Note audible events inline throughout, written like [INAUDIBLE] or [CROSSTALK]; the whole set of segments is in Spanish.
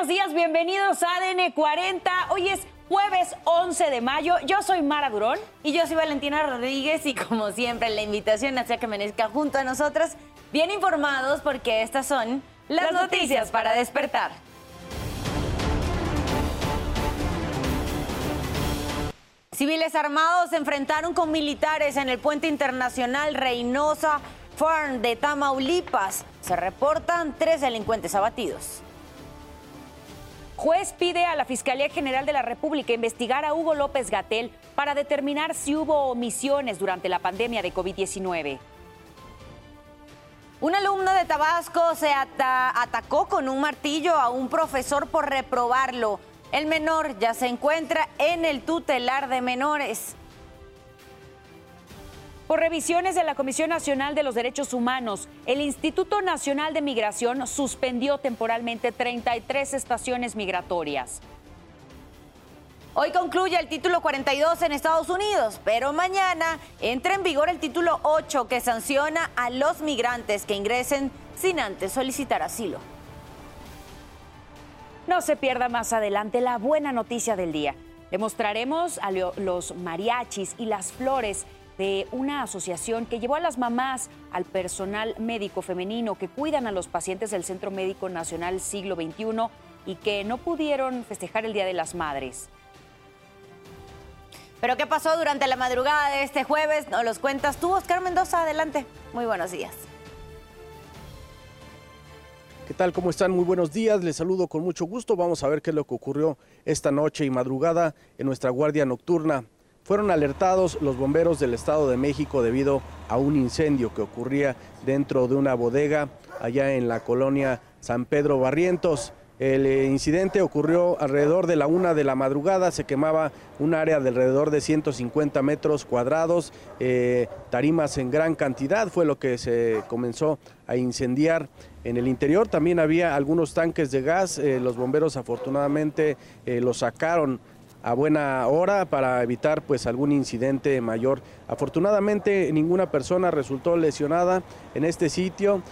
buenos días, bienvenidos a ADN 40. Hoy es jueves 11 de mayo. Yo soy Mara Durón. Y yo soy Valentina Rodríguez y como siempre la invitación hacia que amanezca junto a nosotras, bien informados porque estas son las, noticias para despertar. Civiles armados se enfrentaron con militares en el puente internacional Reynosa Farm de Tamaulipas. Se reportan tres delincuentes abatidos. Juez pide a la Fiscalía General de la República investigar a Hugo López Gatel para determinar si hubo omisiones durante la pandemia de COVID-19. Un alumno de Tabasco se atacó con un martillo a un profesor por reprobarlo. El menor ya se encuentra en el tutelar de menores. Por revisiones de la Comisión Nacional de los Derechos Humanos, el Instituto Nacional de Migración suspendió temporalmente 33 estaciones migratorias. Hoy concluye el título 42 en Estados Unidos, pero mañana entra en vigor el título 8 que sanciona a los migrantes que ingresen sin antes solicitar asilo. No se pierda más adelante la buena noticia del día. Le mostraremos a los mariachis y las flores de una asociación que llevó a las mamás, al personal médico femenino que cuidan a los pacientes del Centro Médico Nacional Siglo XXI y que no pudieron festejar el Día de las Madres. Pero ¿qué pasó durante la madrugada de este jueves? Nos los cuentas tú, Oscar Mendoza. Adelante. Muy buenos días. ¿Qué tal? ¿Cómo están? Muy buenos días. Les saludo con mucho gusto. Vamos a ver qué es lo que ocurrió esta noche y madrugada en nuestra guardia nocturna. Fueron alertados los bomberos del Estado de México debido a un incendio que ocurría dentro de una bodega allá en la colonia San Pedro Barrientos. El eh, incidente ocurrió alrededor de la una de la madrugada, se quemaba un área de alrededor de 150 metros cuadrados, eh, tarimas en gran cantidad, fue lo que se comenzó a incendiar. En el interior también había algunos tanques de gas, eh, los bomberos afortunadamente los sacaron a buena hora para evitar pues algún incidente mayor. Afortunadamente ninguna persona resultó lesionada en este sitio,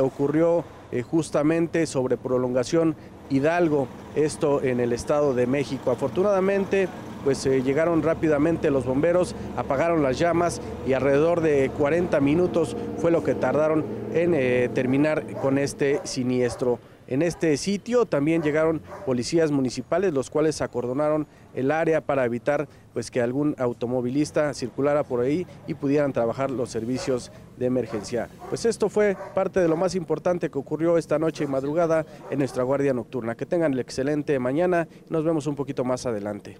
ocurrió eh, justamente sobre prolongación Hidalgo, esto en el Estado de México. Afortunadamente, pues eh, llegaron rápidamente los bomberos, apagaron las llamas y alrededor de 40 minutos fue lo que tardaron en eh, terminar con este siniestro. En este sitio también llegaron policías municipales, los cuales acordonaron el área para evitar pues, que algún automovilista circulara por ahí y pudieran trabajar los servicios de emergencia. Pues esto fue parte de lo más importante que ocurrió esta noche y madrugada en nuestra guardia nocturna. Que tengan el excelente mañana. Nos vemos un poquito más adelante.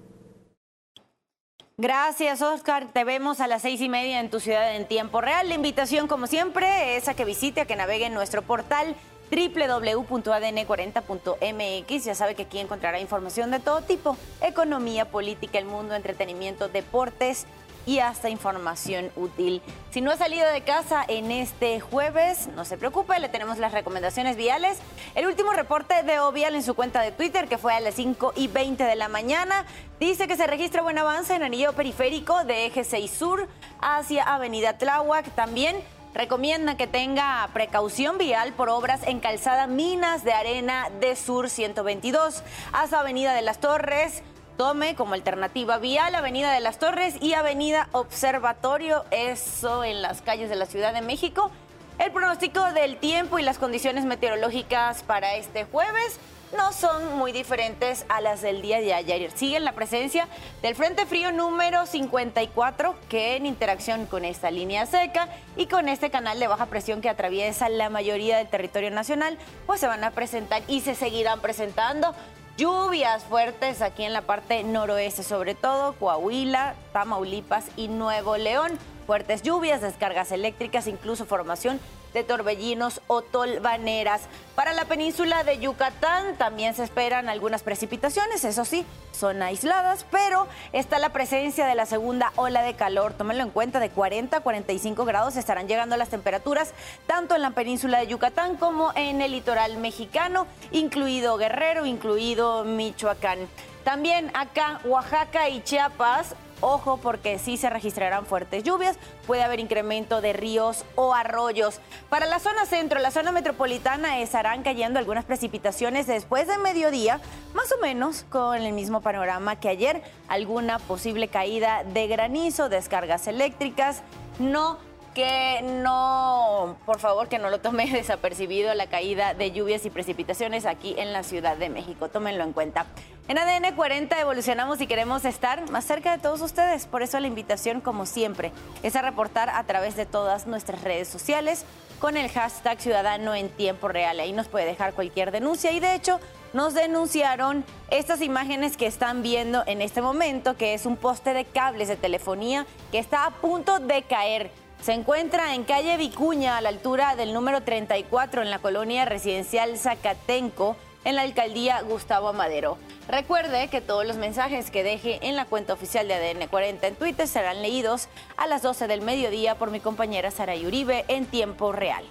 Gracias, Oscar. Te vemos a las seis y media en tu ciudad en tiempo real. La invitación, como siempre, es a que visite, a que navegue en nuestro portal www.adn40.mx. Ya sabe que aquí encontrará información de todo tipo, economía, política, el mundo, entretenimiento, deportes y hasta información útil. Si no ha salido de casa en este jueves, no se preocupe, le tenemos las recomendaciones viales. El último reporte de Ovial en su cuenta de Twitter, que fue a las 5 y 20 de la mañana, dice que se registra buen avance en anillo periférico de Eje 6 Sur hacia Avenida Tláhuac. También recomienda que tenga precaución vial por obras en calzada Minas de Arena de Sur 122 hasta Avenida de las Torres. Tome como alternativa vial Avenida de las Torres y Avenida Observatorio, eso en las calles de la Ciudad de México. El pronóstico del tiempo y las condiciones meteorológicas para este jueves no son muy diferentes a las del día de ayer. Siguen la presencia del Frente Frío número 54 que en interacción con esta línea seca y con este canal de baja presión que atraviesa la mayoría del territorio nacional, pues se van a presentar y se seguirán presentando lluvias fuertes aquí en la parte noroeste, sobre todo Coahuila, Tamaulipas y Nuevo León. Fuertes lluvias, descargas eléctricas, incluso formación de torbellinos o tolvaneras. Para la península de Yucatán también se esperan algunas precipitaciones, eso sí, son aisladas, pero está la presencia de la segunda ola de calor. Tómenlo en cuenta, de 40 a 45 grados estarán llegando las temperaturas tanto en la península de Yucatán como en el litoral mexicano, incluido Guerrero, incluido Michoacán. También acá, Oaxaca y Chiapas Ojo porque sí se registrarán fuertes lluvias, puede haber incremento de ríos o arroyos. Para la zona centro, la zona metropolitana estarán cayendo algunas precipitaciones después de mediodía, más o menos con el mismo panorama que ayer, alguna posible caída de granizo, descargas eléctricas, no que no, por favor, que no lo tome [LAUGHS] desapercibido la caída de lluvias y precipitaciones aquí en la Ciudad de México. Tómenlo en cuenta. En ADN 40 evolucionamos y queremos estar más cerca de todos ustedes. Por eso la invitación, como siempre, es a reportar a través de todas nuestras redes sociales con el hashtag Ciudadano en Tiempo Real. Ahí nos puede dejar cualquier denuncia y de hecho nos denunciaron estas imágenes que están viendo en este momento, que es un poste de cables de telefonía que está a punto de caer. Se encuentra en calle Vicuña, a la altura del número 34, en la colonia residencial Zacatenco, en la alcaldía Gustavo Amadero. Recuerde que todos los mensajes que deje en la cuenta oficial de ADN 40 en Twitter serán leídos a las 12 del mediodía por mi compañera Sara Uribe en tiempo real.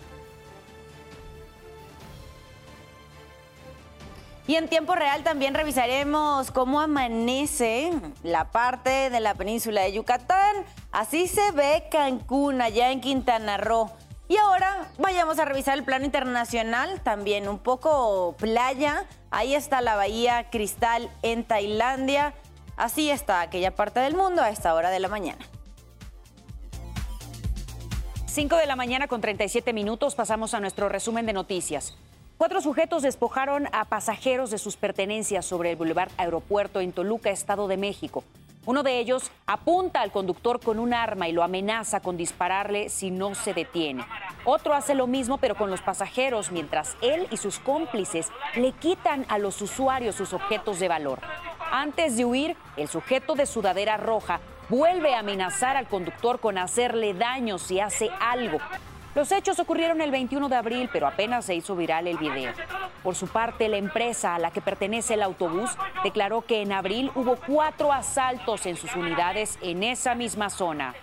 Y en tiempo real también revisaremos cómo amanece la parte de la península de Yucatán. Así se ve Cancún, allá en Quintana Roo. Y ahora vayamos a revisar el plano internacional, también un poco playa. Ahí está la bahía Cristal en Tailandia. Así está aquella parte del mundo a esta hora de la mañana. 5 de la mañana con 37 minutos pasamos a nuestro resumen de noticias. Cuatro sujetos despojaron a pasajeros de sus pertenencias sobre el Boulevard Aeropuerto en Toluca, Estado de México. Uno de ellos apunta al conductor con un arma y lo amenaza con dispararle si no se detiene. Otro hace lo mismo pero con los pasajeros mientras él y sus cómplices le quitan a los usuarios sus objetos de valor. Antes de huir, el sujeto de sudadera roja vuelve a amenazar al conductor con hacerle daño si hace algo. Los hechos ocurrieron el 21 de abril, pero apenas se hizo viral el video. Por su parte, la empresa a la que pertenece el autobús declaró que en abril hubo cuatro asaltos en sus unidades en esa misma zona.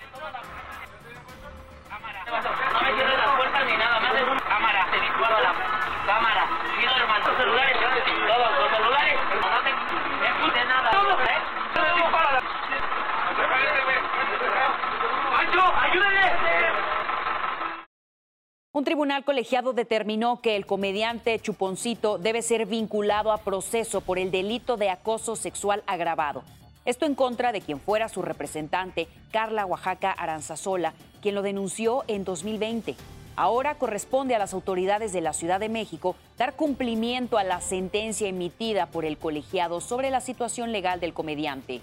Un tribunal colegiado determinó que el comediante Chuponcito debe ser vinculado a proceso por el delito de acoso sexual agravado. Esto en contra de quien fuera su representante, Carla Oaxaca Aranzazola, quien lo denunció en 2020. Ahora corresponde a las autoridades de la Ciudad de México dar cumplimiento a la sentencia emitida por el colegiado sobre la situación legal del comediante.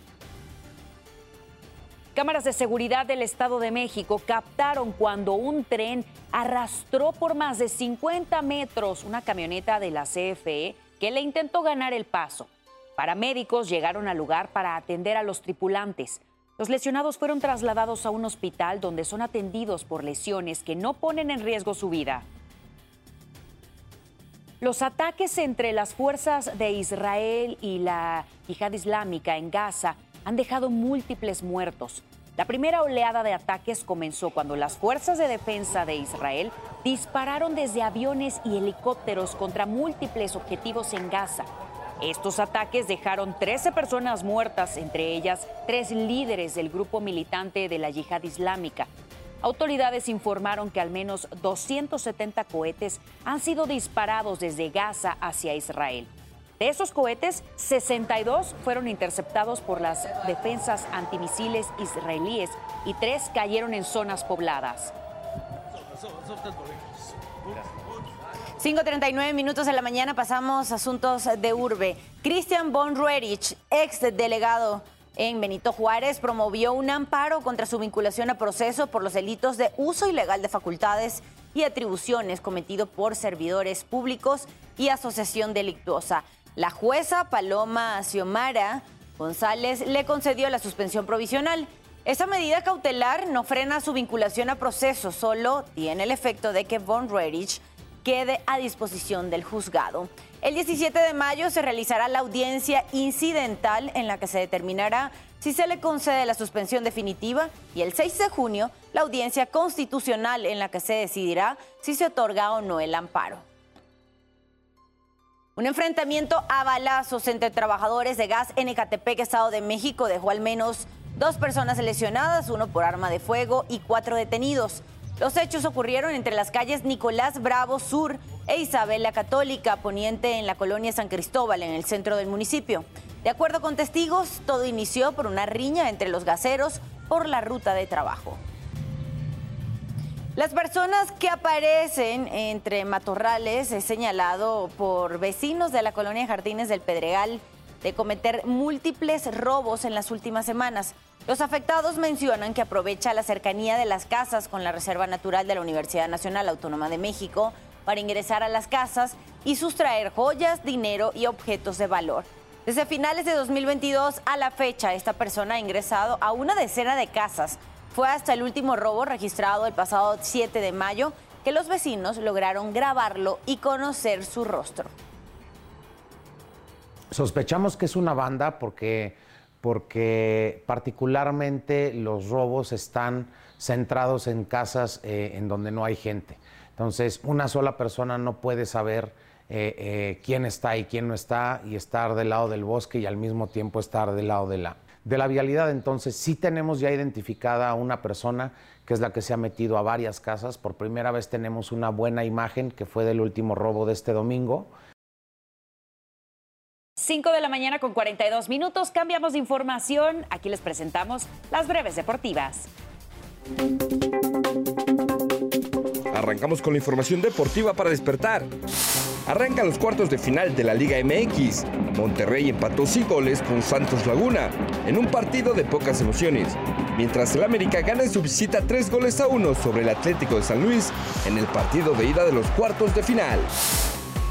Cámaras de seguridad del Estado de México captaron cuando un tren arrastró por más de 50 metros una camioneta de la CFE que le intentó ganar el paso. Paramédicos llegaron al lugar para atender a los tripulantes. Los lesionados fueron trasladados a un hospital donde son atendidos por lesiones que no ponen en riesgo su vida. Los ataques entre las fuerzas de Israel y la yihad islámica en Gaza han dejado múltiples muertos. La primera oleada de ataques comenzó cuando las fuerzas de defensa de Israel dispararon desde aviones y helicópteros contra múltiples objetivos en Gaza. Estos ataques dejaron 13 personas muertas, entre ellas tres líderes del grupo militante de la yihad islámica. Autoridades informaron que al menos 270 cohetes han sido disparados desde Gaza hacia Israel. De esos cohetes, 62 fueron interceptados por las defensas antimisiles israelíes y tres cayeron en zonas pobladas. 5.39 minutos de la mañana pasamos a asuntos de urbe. Christian von Roerich, ex delegado en Benito Juárez, promovió un amparo contra su vinculación a proceso por los delitos de uso ilegal de facultades y atribuciones cometido por servidores públicos y asociación delictuosa. La jueza Paloma Xiomara González le concedió la suspensión provisional. Esa medida cautelar no frena su vinculación a proceso, solo tiene el efecto de que Von Redich quede a disposición del juzgado. El 17 de mayo se realizará la audiencia incidental en la que se determinará si se le concede la suspensión definitiva y el 6 de junio la audiencia constitucional en la que se decidirá si se otorga o no el amparo. Un enfrentamiento a balazos entre trabajadores de gas en Ecatepec, Estado de México, dejó al menos dos personas lesionadas, uno por arma de fuego y cuatro detenidos. Los hechos ocurrieron entre las calles Nicolás Bravo Sur e Isabel la Católica, poniente en la colonia San Cristóbal, en el centro del municipio. De acuerdo con testigos, todo inició por una riña entre los gaseros por la ruta de trabajo. Las personas que aparecen entre matorrales es señalado por vecinos de la colonia Jardines del Pedregal de cometer múltiples robos en las últimas semanas. Los afectados mencionan que aprovecha la cercanía de las casas con la Reserva Natural de la Universidad Nacional Autónoma de México para ingresar a las casas y sustraer joyas, dinero y objetos de valor. Desde finales de 2022 a la fecha, esta persona ha ingresado a una decena de casas. Fue hasta el último robo registrado el pasado 7 de mayo que los vecinos lograron grabarlo y conocer su rostro. Sospechamos que es una banda porque porque particularmente los robos están centrados en casas eh, en donde no hay gente. Entonces, una sola persona no puede saber eh, eh, quién está y quién no está y estar del lado del bosque y al mismo tiempo estar del lado de la, de la vialidad. Entonces, sí tenemos ya identificada a una persona que es la que se ha metido a varias casas. Por primera vez tenemos una buena imagen que fue del último robo de este domingo. 5 de la mañana con 42 minutos. Cambiamos de información. Aquí les presentamos las breves deportivas. Arrancamos con la información deportiva para despertar. Arrancan los cuartos de final de la Liga MX. Monterrey empató sin goles con Santos Laguna en un partido de pocas emociones, mientras el América gana en su visita tres goles a uno sobre el Atlético de San Luis en el partido de ida de los cuartos de final.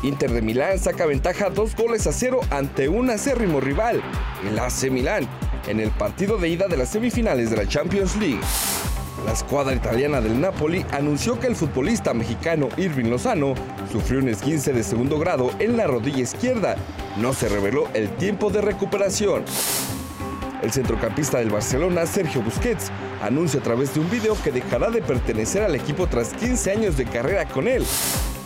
Inter de Milán saca ventaja dos goles a cero ante un acérrimo rival, el AC Milán, en el partido de ida de las semifinales de la Champions League. La escuadra italiana del Napoli anunció que el futbolista mexicano Irving Lozano sufrió un esguince de segundo grado en la rodilla izquierda. No se reveló el tiempo de recuperación. El centrocampista del Barcelona, Sergio Busquets, anuncia a través de un video que dejará de pertenecer al equipo tras 15 años de carrera con él.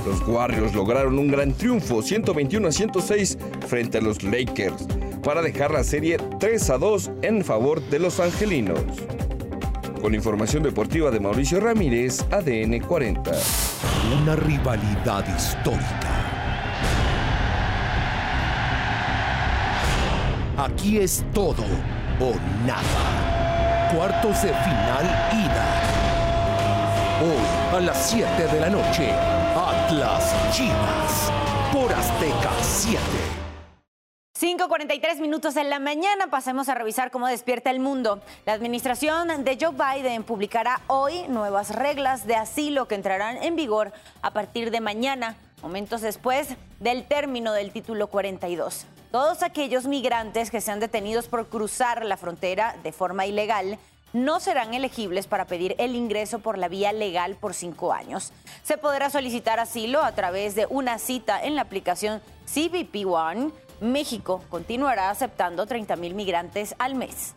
Los Warriors lograron un gran triunfo 121 a 106 frente a los Lakers para dejar la serie 3 a 2 en favor de los angelinos. Con información deportiva de Mauricio Ramírez, ADN 40. Una rivalidad histórica. Aquí es todo o nada. Cuartos de final ida. Hoy a las 7 de la noche Atlas Chivas por Azteca 7. 5.43 minutos en la mañana, pasemos a revisar cómo despierta el mundo. La administración de Joe Biden publicará hoy nuevas reglas de asilo que entrarán en vigor a partir de mañana, momentos después del término del título 42. Todos aquellos migrantes que sean detenidos por cruzar la frontera de forma ilegal no serán elegibles para pedir el ingreso por la vía legal por cinco años. Se podrá solicitar asilo a través de una cita en la aplicación CBP One. México continuará aceptando 30 mil migrantes al mes.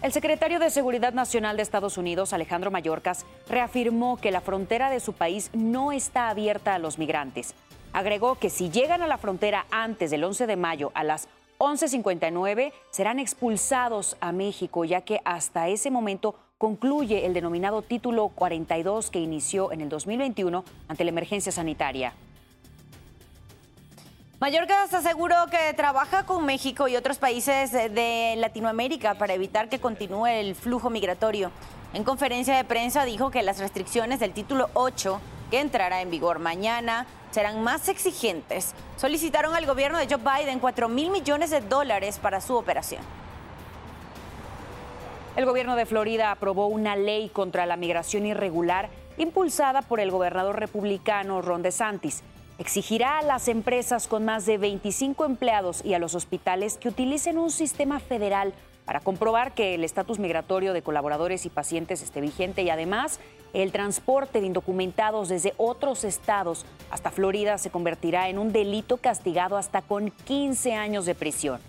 El secretario de Seguridad Nacional de Estados Unidos, Alejandro Mayorkas, reafirmó que la frontera de su país no está abierta a los migrantes. Agregó que si llegan a la frontera antes del 11 de mayo a las 11.59 serán expulsados a México, ya que hasta ese momento concluye el denominado Título 42 que inició en el 2021 ante la emergencia sanitaria. Mallorca se aseguró que trabaja con México y otros países de Latinoamérica para evitar que continúe el flujo migratorio. En conferencia de prensa dijo que las restricciones del título 8, que entrará en vigor mañana, serán más exigentes. Solicitaron al gobierno de Joe Biden 4 mil millones de dólares para su operación. El gobierno de Florida aprobó una ley contra la migración irregular impulsada por el gobernador republicano Ron DeSantis. Exigirá a las empresas con más de 25 empleados y a los hospitales que utilicen un sistema federal para comprobar que el estatus migratorio de colaboradores y pacientes esté vigente y además el transporte de indocumentados desde otros estados hasta Florida se convertirá en un delito castigado hasta con 15 años de prisión.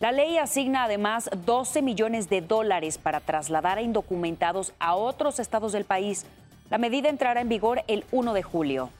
La ley asigna además 12 millones de dólares para trasladar a indocumentados a otros estados del país. La medida entrará en vigor el 1 de julio.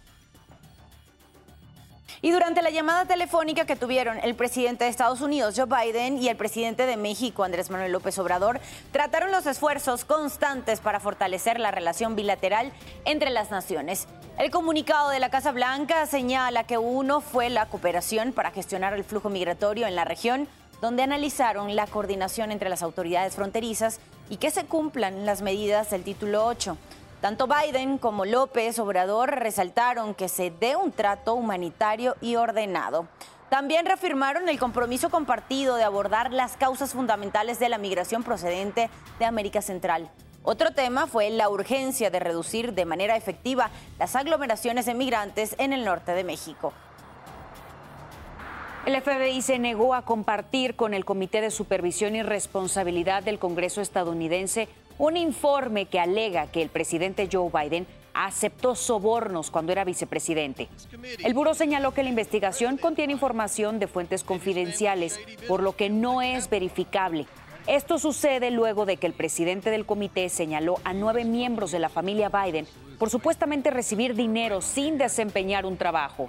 Y durante la llamada telefónica que tuvieron el presidente de Estados Unidos, Joe Biden, y el presidente de México, Andrés Manuel López Obrador, trataron los esfuerzos constantes para fortalecer la relación bilateral entre las naciones. El comunicado de la Casa Blanca señala que uno fue la cooperación para gestionar el flujo migratorio en la región, donde analizaron la coordinación entre las autoridades fronterizas y que se cumplan las medidas del título 8. Tanto Biden como López Obrador resaltaron que se dé un trato humanitario y ordenado. También reafirmaron el compromiso compartido de abordar las causas fundamentales de la migración procedente de América Central. Otro tema fue la urgencia de reducir de manera efectiva las aglomeraciones de migrantes en el norte de México. El FBI se negó a compartir con el Comité de Supervisión y Responsabilidad del Congreso estadounidense un informe que alega que el presidente Joe Biden aceptó sobornos cuando era vicepresidente. El buró señaló que la investigación contiene información de fuentes confidenciales, por lo que no es verificable. Esto sucede luego de que el presidente del comité señaló a nueve miembros de la familia Biden por supuestamente recibir dinero sin desempeñar un trabajo.